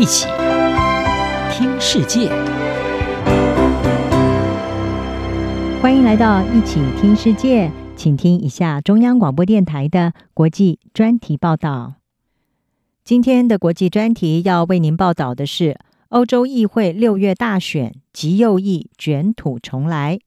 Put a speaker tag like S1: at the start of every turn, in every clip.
S1: 一起听世界，
S2: 欢迎来到一起听世界，请听一下中央广播电台的国际专题报道。今天的国际专题要为您报道的是欧洲议会六月大选，极右翼卷土重来。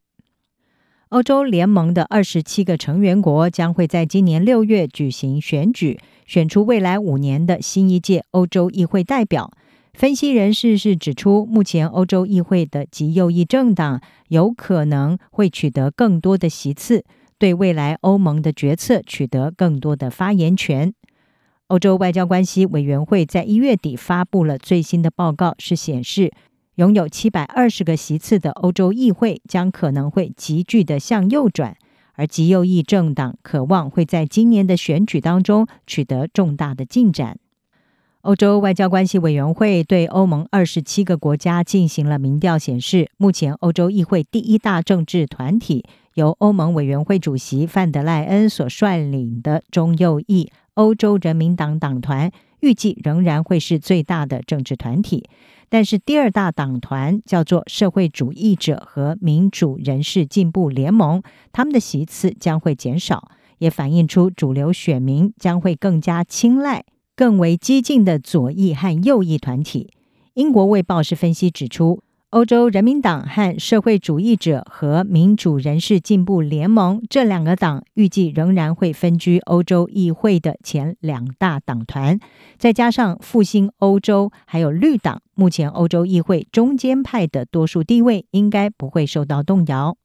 S2: 欧洲联盟的二十七个成员国将会在今年六月举行选举，选出未来五年的新一届欧洲议会代表。分析人士是指出，目前欧洲议会的极右翼政党有可能会取得更多的席次，对未来欧盟的决策取得更多的发言权。欧洲外交关系委员会在一月底发布了最新的报告，是显示，拥有七百二十个席次的欧洲议会将可能会急剧的向右转，而极右翼政党渴望会在今年的选举当中取得重大的进展。欧洲外交关系委员会对欧盟二十七个国家进行了民调，显示目前欧洲议会第一大政治团体由欧盟委员会主席范德赖恩所率领的中右翼欧洲人民党党团，预计仍然会是最大的政治团体。但是第二大党团叫做社会主义者和民主人士进步联盟，他们的席次将会减少，也反映出主流选民将会更加青睐更为激进的左翼和右翼团体。英国卫报是分析指出，欧洲人民党和社会主义者和民主人士进步联盟这两个党预计仍然会分居欧洲议会的前两大党团，再加上复兴欧洲还有绿党，目前欧洲议会中间派的多数地位应该不会受到动摇，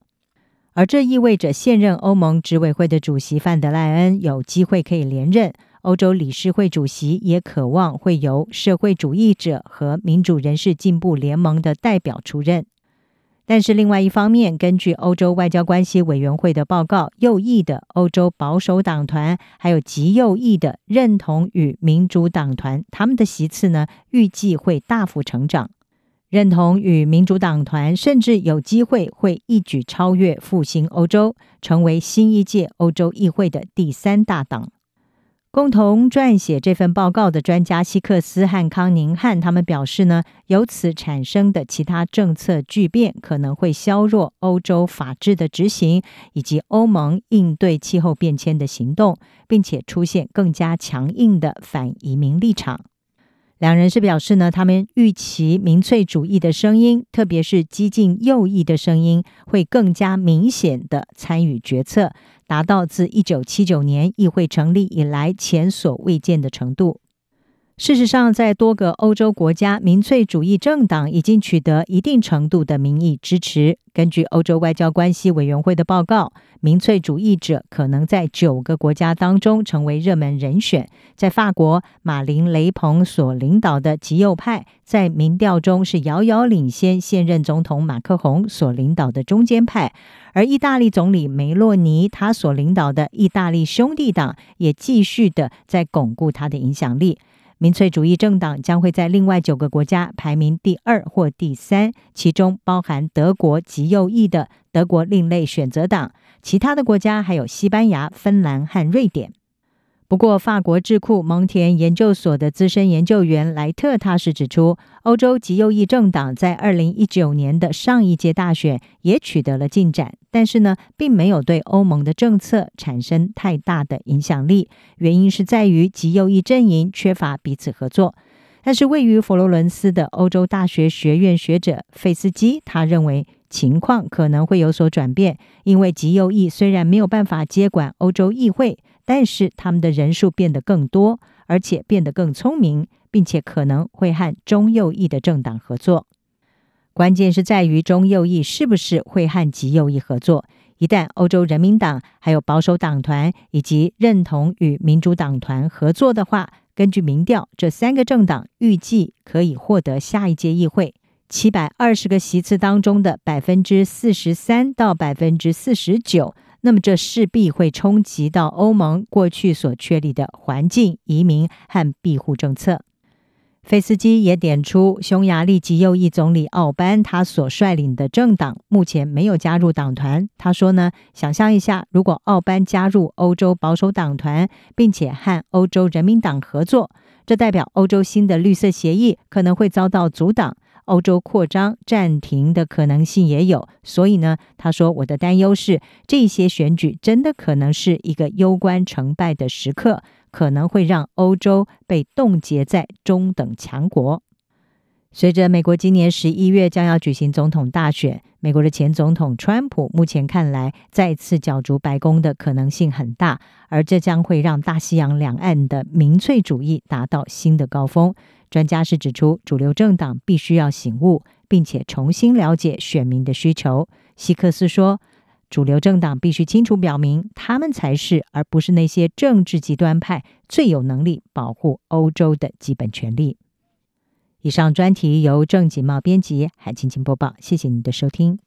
S2: 而这意味着现任欧盟执委会的主席范德赖恩有机会可以连任。欧洲理事会主席也渴望会由社会主义者和民主人士进步联盟的代表出任，但是另外一方面，根据欧洲外交关系委员会的报告，右翼的欧洲保守党团还有极右翼的认同与民主党团，他们的席次呢，预计会大幅成长。认同与民主党团甚至有机会会一举超越复兴欧洲，成为新一届欧洲议会的第三大党。共同撰写这份报告的专家希克斯和康宁汉，他们表示呢，由此产生的其他政策巨变可能会削弱欧洲法治的执行，以及欧盟应对气候变迁的行动，并且出现更加强硬的反移民立场。两人是表示呢，他们预期民粹主义的声音，特别是激进右翼的声音，会更加明显的参与决策，达到自一九七九年议会成立以来前所未见的程度。事实上，在多个欧洲国家，民粹主义政党已经取得一定程度的民意支持。根据欧洲外交关系委员会的报告，民粹主义者可能在九个国家当中成为热门人选。在法国，马林·雷鹏所领导的极右派在民调中是遥遥领先现任总统马克宏所领导的中间派，而意大利总理梅洛尼他所领导的意大利兄弟党也继续的在巩固他的影响力。民粹主义政党将会在另外九个国家排名第二或第三，其中包含德国极右翼的德国另类选择党，其他的国家还有西班牙、芬兰和瑞典。不过，法国智库蒙田研究所的资深研究员莱特他是指出，欧洲极右翼政党在二零一九年的上一届大选也取得了进展，但是呢，并没有对欧盟的政策产生太大的影响力。原因是在于极右翼阵营缺乏彼此合作。但是，位于佛罗伦斯的欧洲大学学院学者费斯基他认为，情况可能会有所转变，因为极右翼虽然没有办法接管欧洲议会。但是他们的人数变得更多，而且变得更聪明，并且可能会和中右翼的政党合作。关键是在于中右翼是不是会和极右翼合作。一旦欧洲人民党、还有保守党团以及认同与民主党团合作的话，根据民调，这三个政党预计可以获得下一届议会七百二十个席次当中的百分之四十三到百分之四十九。那么，这势必会冲击到欧盟过去所确立的环境、移民和庇护政策。费斯基也点出，匈牙利极右翼总理奥班他所率领的政党目前没有加入党团。他说呢，想象一下，如果奥班加入欧洲保守党团，并且和欧洲人民党合作，这代表欧洲新的绿色协议可能会遭到阻挡，欧洲扩张暂停的可能性也有。所以呢，他说我的担忧是，这些选举真的可能是一个攸关成败的时刻，可能会让欧洲被冻结在中等强国。随着美国今年十一月将要举行总统大选，美国的前总统川普目前看来再次角逐白宫的可能性很大，而这将会让大西洋两岸的民粹主义达到新的高峰。专家是指出，主流政党必须要醒悟，并且重新了解选民的需求。希克斯说，主流政党必须清楚表明，他们才是，而不是那些政治极端派最有能力保护欧洲的基本权利。以上专题由郑锦茂编辑，韩青青播报。谢谢您的收听。